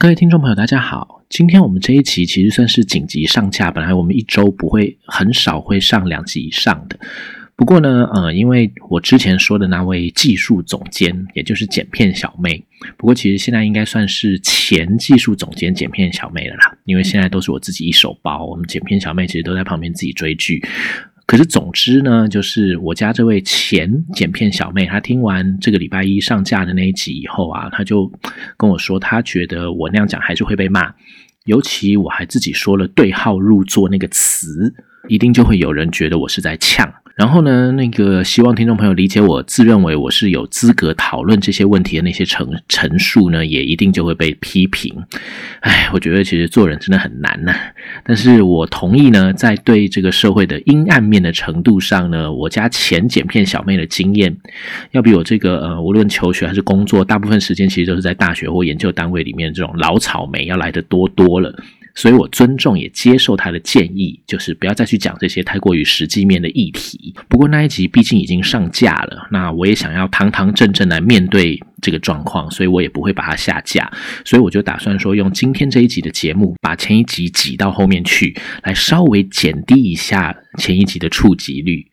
各位听众朋友，大家好。今天我们这一期其实算是紧急上架，本来我们一周不会很少会上两集以上的。不过呢，呃，因为我之前说的那位技术总监，也就是剪片小妹，不过其实现在应该算是前技术总监剪片小妹了啦，因为现在都是我自己一手包，我们剪片小妹其实都在旁边自己追剧。可是，总之呢，就是我家这位前剪片小妹，她听完这个礼拜一上架的那一集以后啊，她就跟我说，她觉得我那样讲还是会被骂，尤其我还自己说了对号入座那个词，一定就会有人觉得我是在呛。然后呢，那个希望听众朋友理解我自认为我是有资格讨论这些问题的那些陈陈述呢，也一定就会被批评。哎，我觉得其实做人真的很难呐。但是我同意呢，在对这个社会的阴暗面的程度上呢，我家前剪片小妹的经验，要比我这个呃，无论求学还是工作，大部分时间其实都是在大学或研究单位里面这种老草莓要来的多多了。所以我尊重也接受他的建议，就是不要再去讲这些太过于实际面的议题。不过那一集毕竟已经上架了，那我也想要堂堂正正来面对这个状况，所以我也不会把它下架。所以我就打算说，用今天这一集的节目，把前一集挤到后面去，来稍微减低一下前一集的触及率。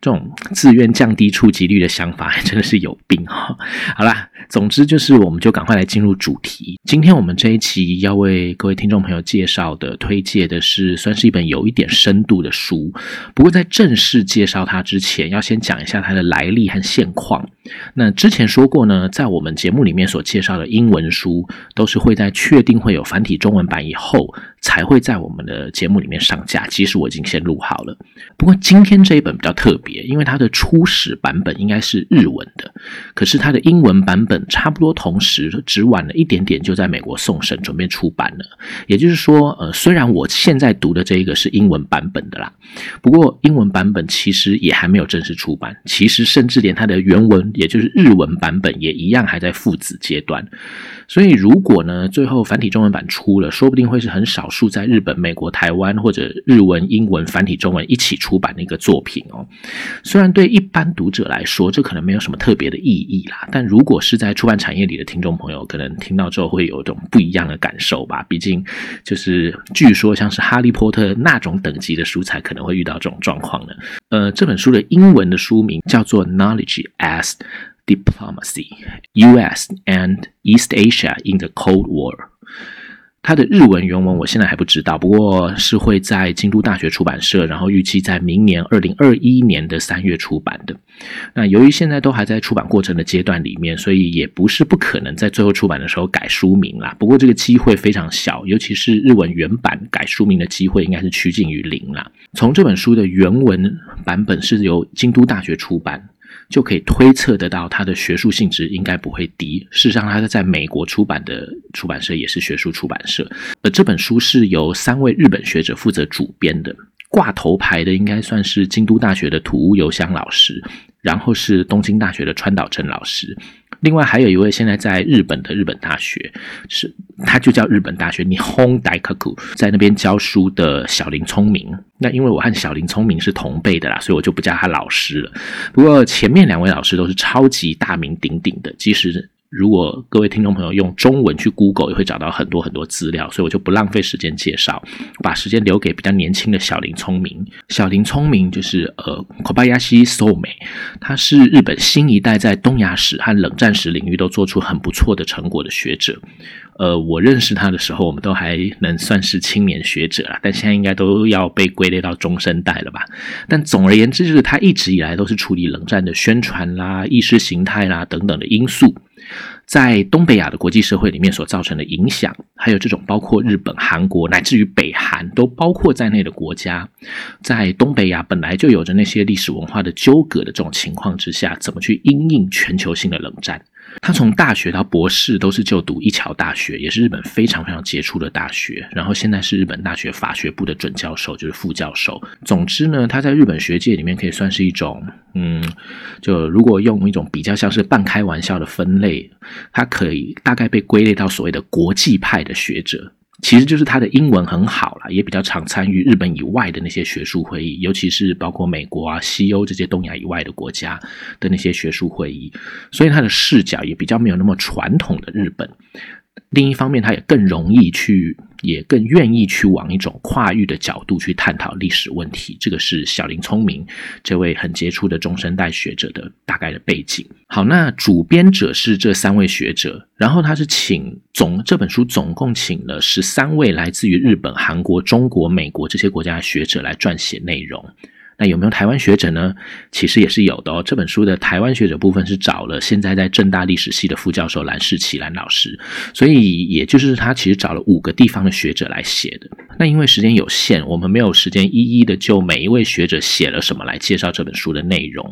这种自愿降低触及率的想法，真的是有病哈！好啦，总之就是，我们就赶快来进入主题。今天我们这一期要为各位听众朋友介绍的、推荐的是，算是一本有一点深度的书。不过在正式介绍它之前，要先讲一下它的来历和现况。那之前说过呢，在我们节目里面所介绍的英文书，都是会在确定会有繁体中文版以后。才会在我们的节目里面上架。其实我已经先录好了。不过今天这一本比较特别，因为它的初始版本应该是日文的，可是它的英文版本差不多同时，只晚了一点点就在美国送审，准备出版了。也就是说，呃，虽然我现在读的这一个是英文版本的啦，不过英文版本其实也还没有正式出版。其实甚至连它的原文，也就是日文版本，也一样还在父子阶段。所以如果呢，最后繁体中文版出了，说不定会是很少。数在日本、美国、台湾或者日文、英文、繁体中文一起出版的一个作品哦。虽然对一般读者来说，这可能没有什么特别的意义啦，但如果是在出版产业里的听众朋友，可能听到之后会有一种不一样的感受吧。毕竟，就是据说像是《哈利波特》那种等级的书才可能会遇到这种状况呢。呃，这本书的英文的书名叫做《Knowledge as Diplomacy: U.S. and East Asia in the Cold War》。它的日文原文我现在还不知道，不过是会在京都大学出版社，然后预计在明年二零二一年的三月出版的。那由于现在都还在出版过程的阶段里面，所以也不是不可能在最后出版的时候改书名啦。不过这个机会非常小，尤其是日文原版改书名的机会应该是趋近于零啦。从这本书的原文版本是由京都大学出版。就可以推测得到，它的学术性质应该不会低。事实上，它在美国出版的出版社也是学术出版社。而这本书是由三位日本学者负责主编的，挂头牌的应该算是京都大学的土屋由香老师，然后是东京大学的川岛正老师。另外还有一位现在在日本的日本大学，是他就叫日本大学，你 Hong Daikaku，在那边教书的小林聪明。那因为我和小林聪明是同辈的啦，所以我就不叫他老师了。不过前面两位老师都是超级大名鼎鼎的，即使。如果各位听众朋友用中文去 Google，也会找到很多很多资料，所以我就不浪费时间介绍，把时间留给比较年轻的小林聪明。小林聪明就是呃，Kobayashi Soume，他是日本新一代在东亚史和冷战史领域都做出很不错的成果的学者。呃，我认识他的时候，我们都还能算是青年学者了，但现在应该都要被归类到中生代了吧？但总而言之，就是他一直以来都是处理冷战的宣传啦、意识形态啦等等的因素。在东北亚的国际社会里面所造成的影响，还有这种包括日本、韩国乃至于北韩都包括在内的国家，在东北亚本来就有着那些历史文化的纠葛的这种情况之下，怎么去因应全球性的冷战？他从大学到博士都是就读一桥大学，也是日本非常非常杰出的大学。然后现在是日本大学法学部的准教授，就是副教授。总之呢，他在日本学界里面可以算是一种，嗯，就如果用一种比较像是半开玩笑的分类，他可以大概被归类到所谓的国际派的学者。其实就是他的英文很好了，也比较常参与日本以外的那些学术会议，尤其是包括美国啊、西欧这些东亚以外的国家的那些学术会议，所以他的视角也比较没有那么传统的日本。另一方面，他也更容易去，也更愿意去往一种跨域的角度去探讨历史问题。这个是小林聪明这位很杰出的中生代学者的大概的背景。好，那主编者是这三位学者，然后他是请总这本书总共请了十三位来自于日本、韩国、中国、美国这些国家的学者来撰写内容。那有没有台湾学者呢？其实也是有的哦。这本书的台湾学者部分是找了现在在正大历史系的副教授蓝世奇蓝老师，所以也就是他其实找了五个地方的学者来写的。那因为时间有限，我们没有时间一一的就每一位学者写了什么来介绍这本书的内容，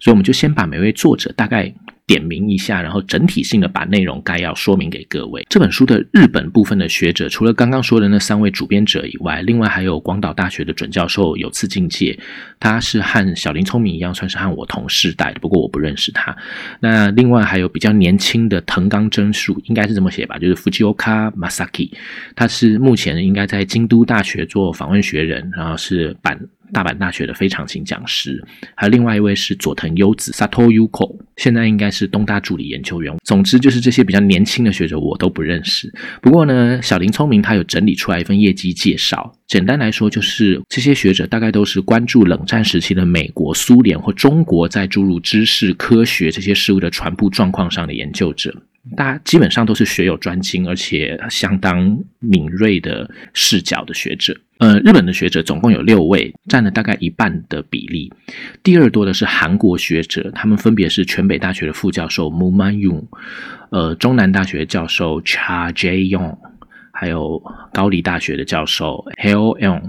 所以我们就先把每位作者大概。点名一下，然后整体性的把内容概要说明给各位。这本书的日本部分的学者，除了刚刚说的那三位主编者以外，另外还有广岛大学的准教授有次境界，他是和小林聪明一样，算是和我同世代的，不过我不认识他。那另外还有比较年轻的藤冈真树，应该是这么写吧，就是 Fujioka Masaki，他是目前应该在京都大学做访问学人，然后是版。大阪大学的非常勤讲师，还有另外一位是佐藤优子 （Sato Yuko），现在应该是东大助理研究员。总之就是这些比较年轻的学者我都不认识。不过呢，小林聪明他有整理出来一份业绩介绍。简单来说，就是这些学者大概都是关注冷战时期的美国、苏联或中国在诸如知识、科学这些事物的传播状况上的研究者。大家基本上都是学有专精，而且相当敏锐的视角的学者。呃，日本的学者总共有六位，占了大概一半的比例。第二多的是韩国学者，他们分别是全北大学的副教授 Mu Man Yong，呃，中南大学教授 Cha Jae Yong，还有高丽大学的教授 Heo Yong。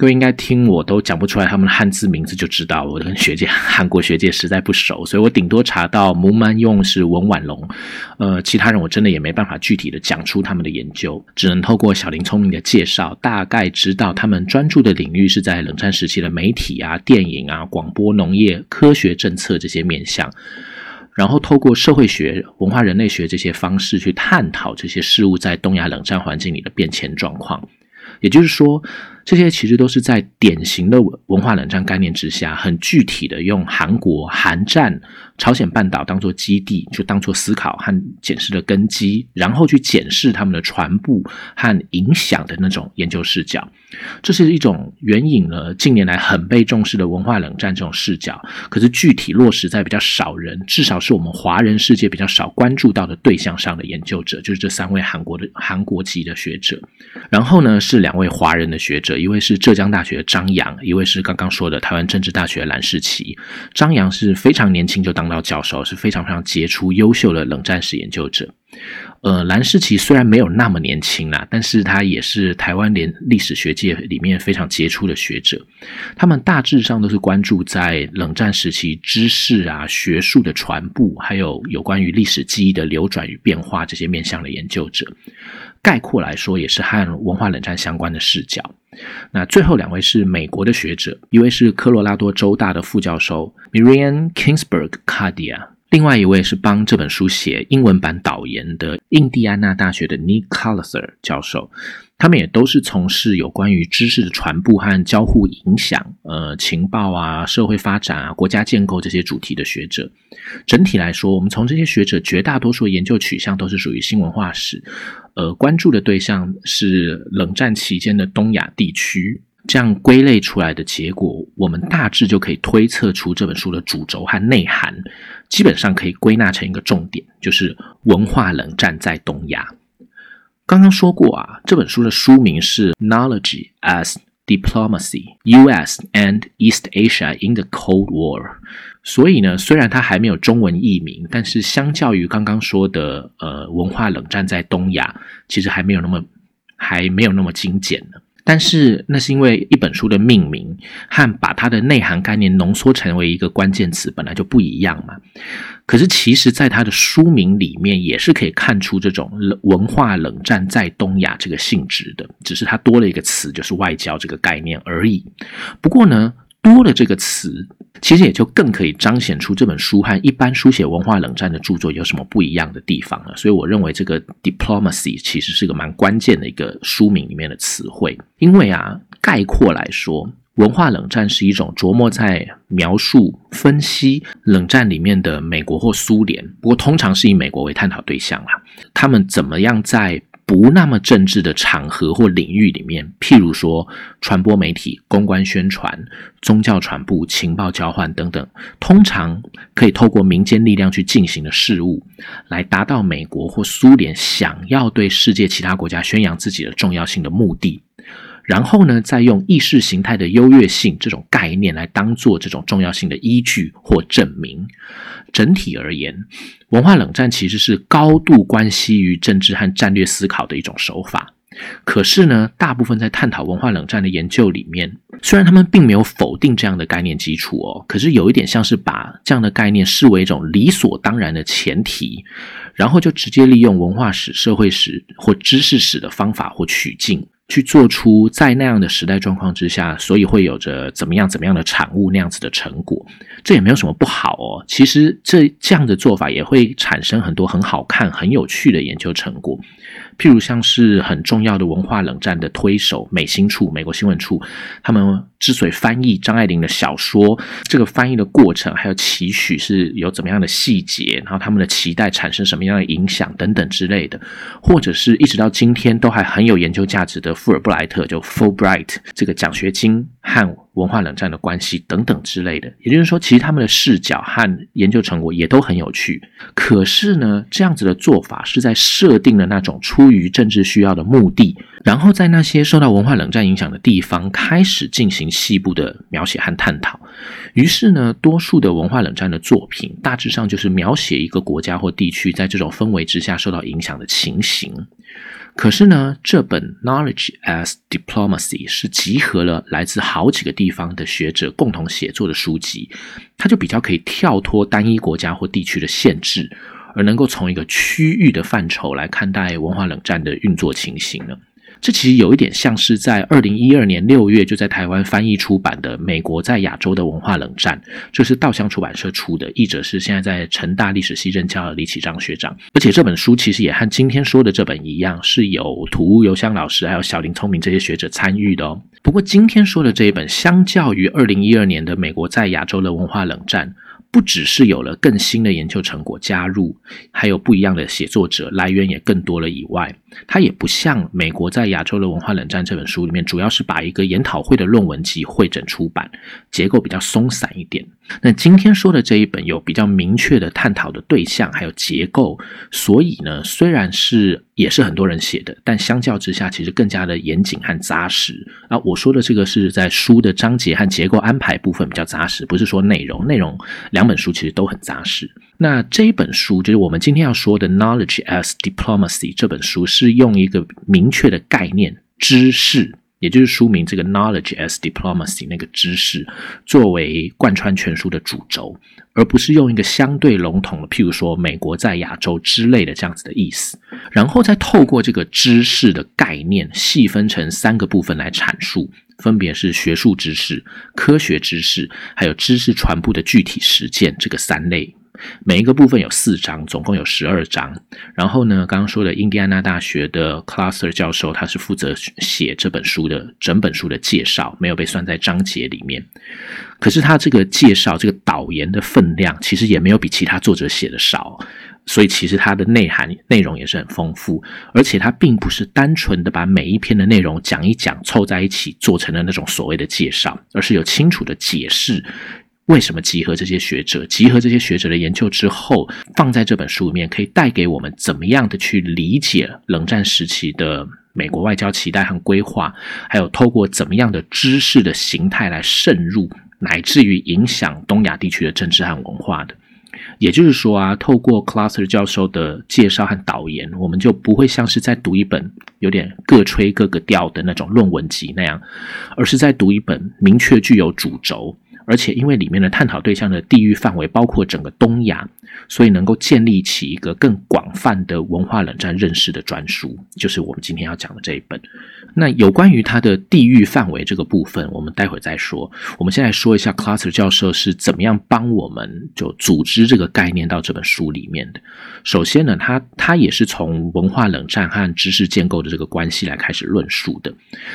各位应该听我都讲不出来他们的汉字名字，就知道我跟学界韩国学界实在不熟，所以我顶多查到木曼用是文婉龙，呃，其他人我真的也没办法具体的讲出他们的研究，只能透过小林聪明的介绍，大概知道他们专注的领域是在冷战时期的媒体啊、电影啊、广播、农业、科学政策这些面向，然后透过社会学、文化人类学这些方式去探讨这些事物在东亚冷战环境里的变迁状况，也就是说。这些其实都是在典型的文化冷战概念之下，很具体的用韩国、韩战、朝鲜半岛当做基地，就当做思考和检视的根基，然后去检视他们的传播和影响的那种研究视角。这是一种援引了近年来很被重视的文化冷战这种视角，可是具体落实在比较少人，至少是我们华人世界比较少关注到的对象上的研究者，就是这三位韩国的韩国籍的学者。然后呢，是两位华人的学者。一位是浙江大学的张扬，一位是刚刚说的台湾政治大学的蓝世奇。张扬是非常年轻就当到教授，是非常非常杰出、优秀的冷战史研究者。呃，蓝世奇虽然没有那么年轻啦，但是他也是台湾连历史学界里面非常杰出的学者。他们大致上都是关注在冷战时期知识啊、学术的传播，还有有关于历史记忆的流转与变化这些面向的研究者。概括来说，也是和文化冷战相关的视角。那最后两位是美国的学者，一位是科罗拉多州大的副教授 Miriam Kingsburg Cardia，另外一位是帮这本书写英文版导言的印第安纳大学的 Nick Colliser 教授。他们也都是从事有关于知识的传播和交互影响，呃，情报啊、社会发展啊、国家建构这些主题的学者。整体来说，我们从这些学者绝大多数研究取向都是属于新文化史，呃，关注的对象是冷战期间的东亚地区。这样归类出来的结果，我们大致就可以推测出这本书的主轴和内涵，基本上可以归纳成一个重点，就是文化冷战在东亚。刚刚说过啊，这本书的书名是《Knowledge as Diplomacy: U.S. and East Asia in the Cold War》。所以呢，虽然它还没有中文译名，但是相较于刚刚说的呃文化冷战在东亚，其实还没有那么还没有那么精简呢。但是那是因为一本书的命名和把它的内涵概念浓缩成为一个关键词本来就不一样嘛。可是其实，在它的书名里面也是可以看出这种文化冷战在东亚这个性质的，只是它多了一个词，就是外交这个概念而已。不过呢。多了这个词，其实也就更可以彰显出这本书和一般书写文化冷战的著作有什么不一样的地方了。所以我认为这个 diplomacy 其实是个蛮关键的一个书名里面的词汇。因为啊，概括来说，文化冷战是一种琢磨在描述、分析冷战里面的美国或苏联，不过通常是以美国为探讨对象啊。他们怎么样在不那么政治的场合或领域里面，譬如说传播媒体、公关宣传、宗教传播、情报交换等等，通常可以透过民间力量去进行的事物，来达到美国或苏联想要对世界其他国家宣扬自己的重要性的目的。然后呢，再用意识形态的优越性这种概念来当做这种重要性的依据或证明。整体而言，文化冷战其实是高度关系于政治和战略思考的一种手法。可是呢，大部分在探讨文化冷战的研究里面，虽然他们并没有否定这样的概念基础哦，可是有一点像是把这样的概念视为一种理所当然的前提，然后就直接利用文化史、社会史或知识史的方法或取径。去做出在那样的时代状况之下，所以会有着怎么样怎么样的产物那样子的成果，这也没有什么不好哦。其实这这样的做法也会产生很多很好看、很有趣的研究成果。譬如像是很重要的文化冷战的推手美新处、美国新闻处，他们之所以翻译张爱玲的小说，这个翻译的过程还有期许是有怎么样的细节，然后他们的期待产生什么样的影响等等之类的，或者是一直到今天都还很有研究价值的富尔布莱特就 Fulbright 这个奖学金和。文化冷战的关系等等之类的，也就是说，其实他们的视角和研究成果也都很有趣。可是呢，这样子的做法是在设定了那种出于政治需要的目的，然后在那些受到文化冷战影响的地方开始进行细部的描写和探讨。于是呢，多数的文化冷战的作品大致上就是描写一个国家或地区在这种氛围之下受到影响的情形。可是呢，这本《Knowledge as Diplomacy》是集合了来自好几个地方的学者共同写作的书籍，它就比较可以跳脱单一国家或地区的限制，而能够从一个区域的范畴来看待文化冷战的运作情形呢。这其实有一点像是在二零一二年六月就在台湾翻译出版的《美国在亚洲的文化冷战》，这是稻香出版社出的，译者是现在在成大历史系任教的李启章学长。而且这本书其实也和今天说的这本一样，是有土屋游香老师还有小林聪明这些学者参与的哦。不过今天说的这一本，相较于二零一二年的《美国在亚洲的文化冷战》。不只是有了更新的研究成果加入，还有不一样的写作者来源也更多了以外，它也不像《美国在亚洲的文化冷战》这本书里面，主要是把一个研讨会的论文集汇整出版，结构比较松散一点。那今天说的这一本有比较明确的探讨的对象，还有结构，所以呢，虽然是也是很多人写的，但相较之下，其实更加的严谨和扎实。啊，我说的这个是在书的章节和结构安排部分比较扎实，不是说内容，内容两本书其实都很扎实。那这一本书就是我们今天要说的《Knowledge as Diplomacy》这本书，是用一个明确的概念知识。也就是书名这个 knowledge as diplomacy 那个知识作为贯穿全书的主轴，而不是用一个相对笼统的，譬如说美国在亚洲之类的这样子的意思，然后再透过这个知识的概念细分成三个部分来阐述，分别是学术知识、科学知识，还有知识传播的具体实践这个三类。每一个部分有四章，总共有十二章。然后呢，刚刚说的印第安纳大学的 Classer 教授，他是负责写这本书的整本书的介绍，没有被算在章节里面。可是他这个介绍，这个导言的分量，其实也没有比其他作者写的少。所以其实它的内涵内容也是很丰富，而且它并不是单纯的把每一篇的内容讲一讲，凑在一起做成了那种所谓的介绍，而是有清楚的解释。为什么集合这些学者？集合这些学者的研究之后，放在这本书里面，可以带给我们怎么样的去理解冷战时期的美国外交期待和规划，还有透过怎么样的知识的形态来渗入，乃至于影响东亚地区的政治和文化的。也就是说啊，透过 Classer 教授的介绍和导言，我们就不会像是在读一本有点各吹各个调的那种论文集那样，而是在读一本明确具有主轴。而且因为里面的探讨对象的地域范围包括整个东亚，所以能够建立起一个更广泛的文化冷战认识的专书，就是我们今天要讲的这一本。那有关于它的地域范围这个部分，我们待会再说。我们先来说一下 Cluster 教授是怎么样帮我们就组织这个概念到这本书里面的。首先呢，他他也是从文化冷战和知识建构的这个关系来开始论述的。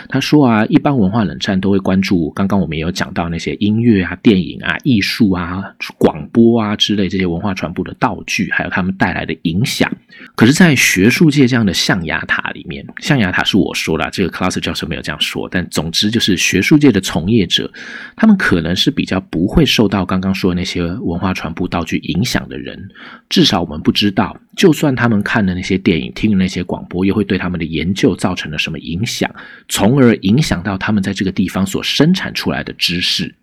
他说啊，一般文化冷战都会关注刚刚我们也有讲到那些音乐啊、电影啊、艺术啊、广播啊之类这些文化传播的道具，还有他们带来的影响。可是，在学术界这样的象牙塔里面，象牙塔是我说了这个。Class 教授没有这样说，但总之就是学术界的从业者，他们可能是比较不会受到刚刚说的那些文化传播道具影响的人。至少我们不知道，就算他们看的那些电影、听的那些广播，又会对他们的研究造成了什么影响，从而影响到他们在这个地方所生产出来的知识。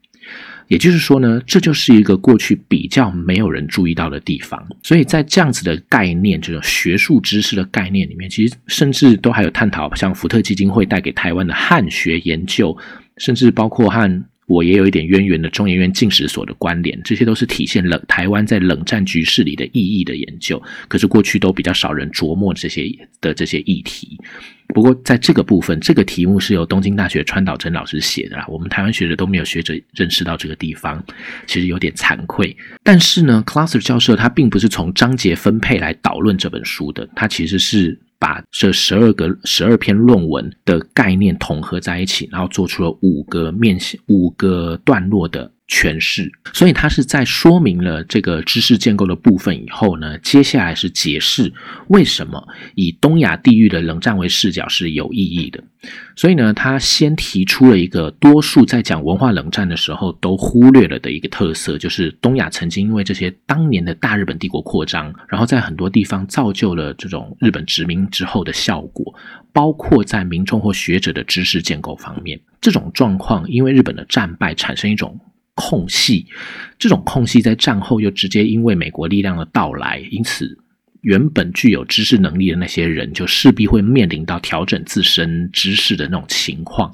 也就是说呢，这就是一个过去比较没有人注意到的地方，所以在这样子的概念，这种学术知识的概念里面，其实甚至都还有探讨，像福特基金会带给台湾的汉学研究，甚至包括和。我也有一点渊源的中研院进史所的关联，这些都是体现冷台湾在冷战局势里的意义的研究。可是过去都比较少人琢磨这些的这些议题。不过在这个部分，这个题目是由东京大学川岛真老师写的啦。我们台湾学者都没有学者认识到这个地方，其实有点惭愧。但是呢，Classer 教授他并不是从章节分配来导论这本书的，他其实是。把这十二个十二篇论文的概念统合在一起，然后做出了五个面向五个段落的。诠释，所以他是在说明了这个知识建构的部分以后呢，接下来是解释为什么以东亚地域的冷战为视角是有意义的。所以呢，他先提出了一个多数在讲文化冷战的时候都忽略了的一个特色，就是东亚曾经因为这些当年的大日本帝国扩张，然后在很多地方造就了这种日本殖民之后的效果，包括在民众或学者的知识建构方面，这种状况因为日本的战败产生一种。空隙，这种空隙在战后又直接因为美国力量的到来，因此。原本具有知识能力的那些人，就势必会面临到调整自身知识的那种情况。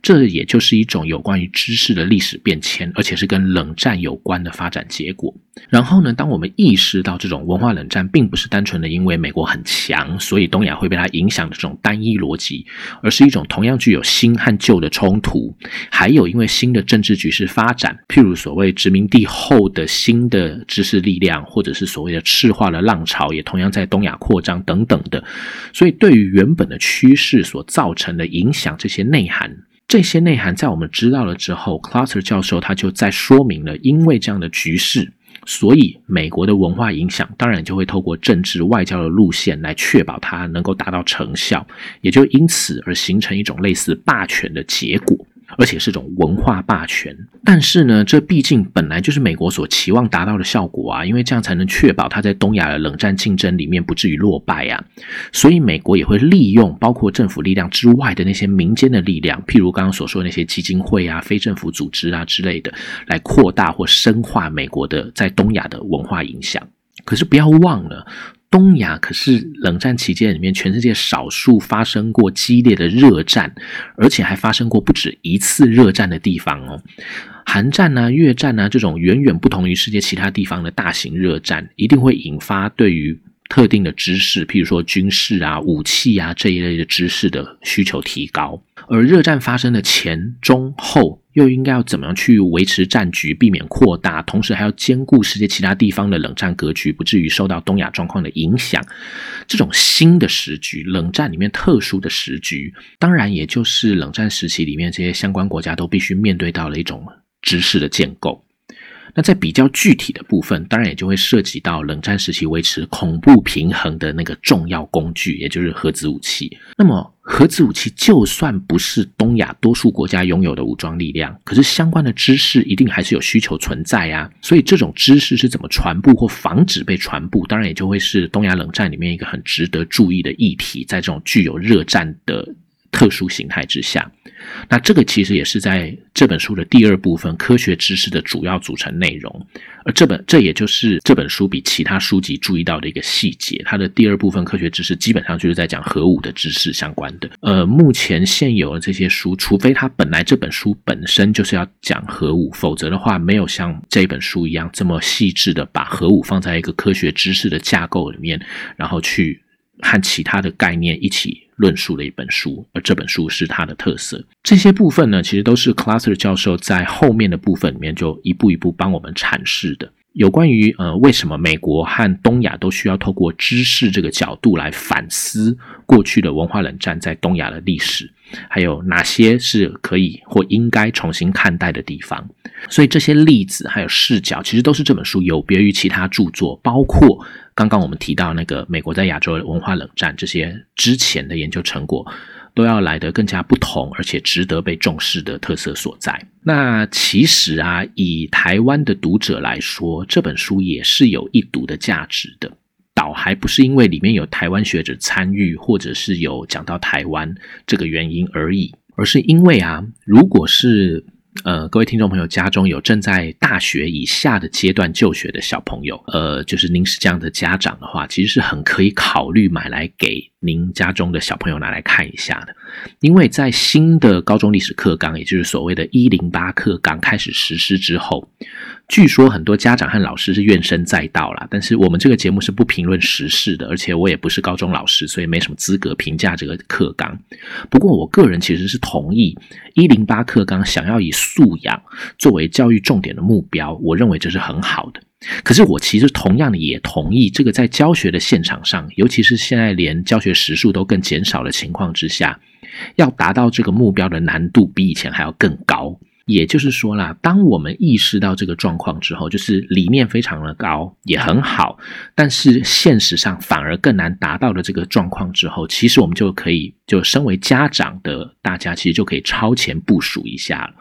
这也就是一种有关于知识的历史变迁，而且是跟冷战有关的发展结果。然后呢，当我们意识到这种文化冷战并不是单纯的因为美国很强，所以东亚会被它影响的这种单一逻辑，而是一种同样具有新和旧的冲突，还有因为新的政治局势发展，譬如所谓殖民地后的新的知识力量，或者是所谓的赤化的浪潮也。同样在东亚扩张等等的，所以对于原本的趋势所造成的影响，这些内涵，这些内涵在我们知道了之后，Cluster 教授他就在说明了，因为这样的局势，所以美国的文化影响当然就会透过政治外交的路线来确保它能够达到成效，也就因此而形成一种类似霸权的结果。而且是种文化霸权，但是呢，这毕竟本来就是美国所期望达到的效果啊，因为这样才能确保他在东亚的冷战竞争里面不至于落败啊。所以美国也会利用包括政府力量之外的那些民间的力量，譬如刚刚所说的那些基金会啊、非政府组织啊之类的，来扩大或深化美国的在东亚的文化影响。可是不要忘了。东亚可是冷战期间里面全世界少数发生过激烈的热战，而且还发生过不止一次热战的地方哦。韩战啊、越战啊这种远远不同于世界其他地方的大型热战，一定会引发对于特定的知识，譬如说军事啊、武器啊这一类的知识的需求提高。而热战发生的前、中、后。又应该要怎么样去维持战局，避免扩大，同时还要兼顾世界其他地方的冷战格局，不至于受到东亚状况的影响。这种新的时局，冷战里面特殊的时局，当然也就是冷战时期里面这些相关国家都必须面对到了一种知识的建构。那在比较具体的部分，当然也就会涉及到冷战时期维持恐怖平衡的那个重要工具，也就是核子武器。那么，核子武器就算不是东亚多数国家拥有的武装力量，可是相关的知识一定还是有需求存在呀。所以，这种知识是怎么传播或防止被传播，当然也就会是东亚冷战里面一个很值得注意的议题。在这种具有热战的特殊形态之下。那这个其实也是在这本书的第二部分科学知识的主要组成内容，而这本这也就是这本书比其他书籍注意到的一个细节。它的第二部分科学知识基本上就是在讲核武的知识相关的。呃，目前现有的这些书，除非它本来这本书本身就是要讲核武，否则的话没有像这本书一样这么细致的把核武放在一个科学知识的架构里面，然后去和其他的概念一起。论述的一本书，而这本书是它的特色。这些部分呢，其实都是 Classer 教授在后面的部分里面就一步一步帮我们阐释的。有关于呃，为什么美国和东亚都需要透过知识这个角度来反思过去的文化冷战在东亚的历史，还有哪些是可以或应该重新看待的地方。所以这些例子还有视角，其实都是这本书有别于其他著作，包括。刚刚我们提到那个美国在亚洲文化冷战这些之前的研究成果，都要来得更加不同，而且值得被重视的特色所在。那其实啊，以台湾的读者来说，这本书也是有一读的价值的。倒还不是因为里面有台湾学者参与，或者是有讲到台湾这个原因而已，而是因为啊，如果是。呃，各位听众朋友，家中有正在大学以下的阶段就学的小朋友，呃，就是您是这样的家长的话，其实是很可以考虑买来给您家中的小朋友拿来看一下的。因为在新的高中历史课纲，也就是所谓的“一零八课纲”开始实施之后。据说很多家长和老师是怨声载道啦，但是我们这个节目是不评论时事的，而且我也不是高中老师，所以没什么资格评价这个课纲。不过我个人其实是同意一零八课纲想要以素养作为教育重点的目标，我认为这是很好的。可是我其实同样的也同意，这个在教学的现场上，尤其是现在连教学时数都更减少的情况之下，要达到这个目标的难度比以前还要更高。也就是说啦，当我们意识到这个状况之后，就是理念非常的高，也很好，但是现实上反而更难达到的这个状况之后，其实我们就可以，就身为家长的大家，其实就可以超前部署一下了，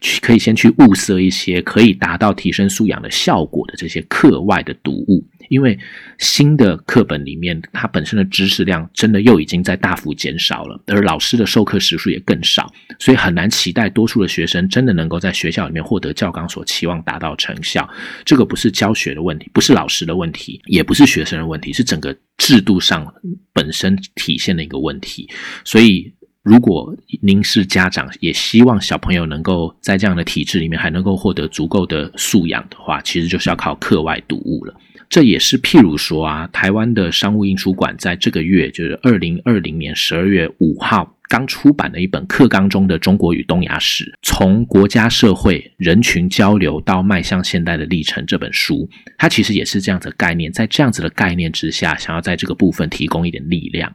去可以先去物色一些可以达到提升素养的效果的这些课外的读物。因为新的课本里面，它本身的知识量真的又已经在大幅减少了，而老师的授课时数也更少，所以很难期待多数的学生真的能够在学校里面获得教纲所期望达到成效。这个不是教学的问题，不是老师的问题，也不是学生的问题，是整个制度上本身体现的一个问题。所以，如果您是家长，也希望小朋友能够在这样的体制里面还能够获得足够的素养的话，其实就是要靠课外读物了。这也是譬如说啊，台湾的商务印书馆在这个月，就是二零二零年十二月五号刚出版的一本课纲中的中国与东亚史，从国家社会人群交流到迈向现代的历程这本书，它其实也是这样的概念，在这样子的概念之下，想要在这个部分提供一点力量。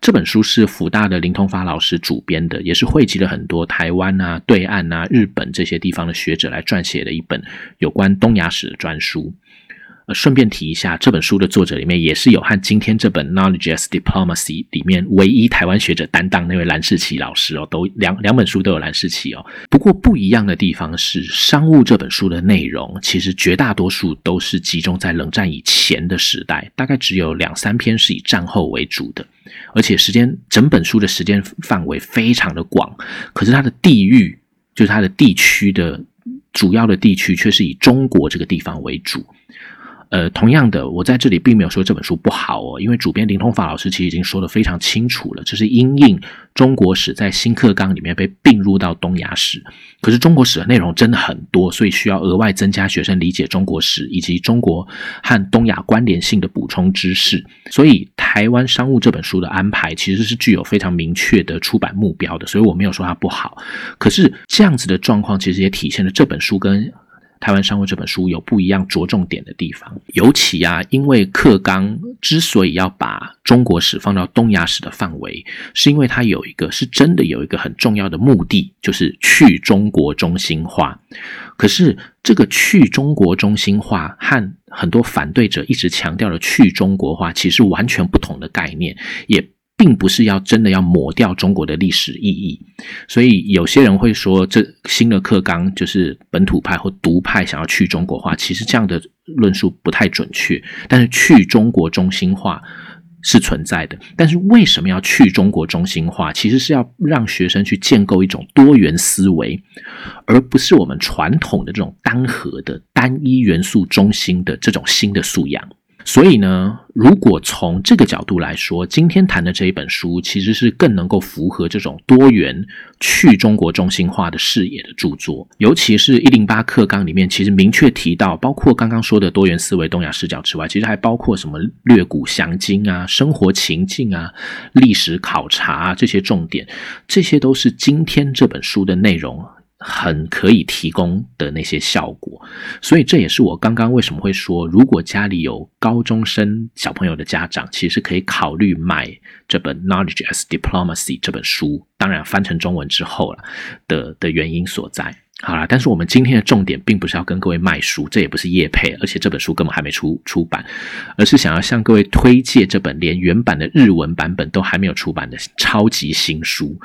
这本书是福大的林通发老师主编的，也是汇集了很多台湾啊、对岸啊、日本这些地方的学者来撰写的一本有关东亚史的专书。呃，顺便提一下，这本书的作者里面也是有和今天这本《Knowledge as Diplomacy》里面唯一台湾学者担当那位蓝世奇老师哦，都两两本书都有蓝世奇哦。不过不一样的地方是，《商务》这本书的内容其实绝大多数都是集中在冷战以前的时代，大概只有两三篇是以战后为主的，而且时间整本书的时间范围非常的广，可是它的地域就是它的地区的主要的地区却是以中国这个地方为主。呃，同样的，我在这里并没有说这本书不好哦，因为主编林通法老师其实已经说的非常清楚了，这是因应中国史在新课纲里面被并入到东亚史，可是中国史的内容真的很多，所以需要额外增加学生理解中国史以及中国和东亚关联性的补充知识，所以台湾商务这本书的安排其实是具有非常明确的出版目标的，所以我没有说它不好，可是这样子的状况其实也体现了这本书跟。台湾商务这本书有不一样着重点的地方，尤其啊，因为课纲之所以要把中国史放到东亚史的范围，是因为它有一个是真的有一个很重要的目的，就是去中国中心化。可是这个去中国中心化和很多反对者一直强调的去中国化，其实完全不同的概念，也。并不是要真的要抹掉中国的历史意义，所以有些人会说，这新的课纲就是本土派或独派想要去中国化。其实这样的论述不太准确。但是去中国中心化是存在的，但是为什么要去中国中心化？其实是要让学生去建构一种多元思维，而不是我们传统的这种单核的单一元素中心的这种新的素养。所以呢，如果从这个角度来说，今天谈的这一本书，其实是更能够符合这种多元去中国中心化的视野的著作。尤其是一零八课纲里面，其实明确提到，包括刚刚说的多元思维、东亚视角之外，其实还包括什么略古详今啊、生活情境啊、历史考察啊这些重点，这些都是今天这本书的内容。很可以提供的那些效果，所以这也是我刚刚为什么会说，如果家里有高中生小朋友的家长，其实可以考虑买这本《Knowledge as Diplomacy》这本书，当然翻成中文之后了的的原因所在。好了，但是我们今天的重点并不是要跟各位卖书，这也不是业配，而且这本书根本还没出出版，而是想要向各位推荐这本连原版的日文版本都还没有出版的超级新书。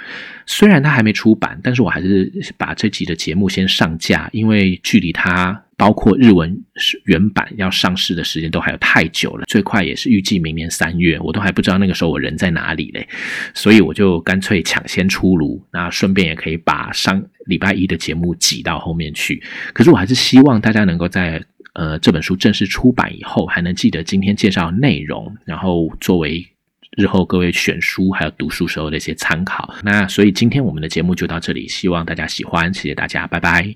虽然它还没出版，但是我还是把这集的节目先上架，因为距离它。包括日文原版要上市的时间都还有太久了，最快也是预计明年三月，我都还不知道那个时候我人在哪里嘞，所以我就干脆抢先出炉，那顺便也可以把上礼拜一的节目挤到后面去。可是我还是希望大家能够在呃这本书正式出版以后，还能记得今天介绍内容，然后作为日后各位选书还有读书时候的一些参考。那所以今天我们的节目就到这里，希望大家喜欢，谢谢大家，拜拜。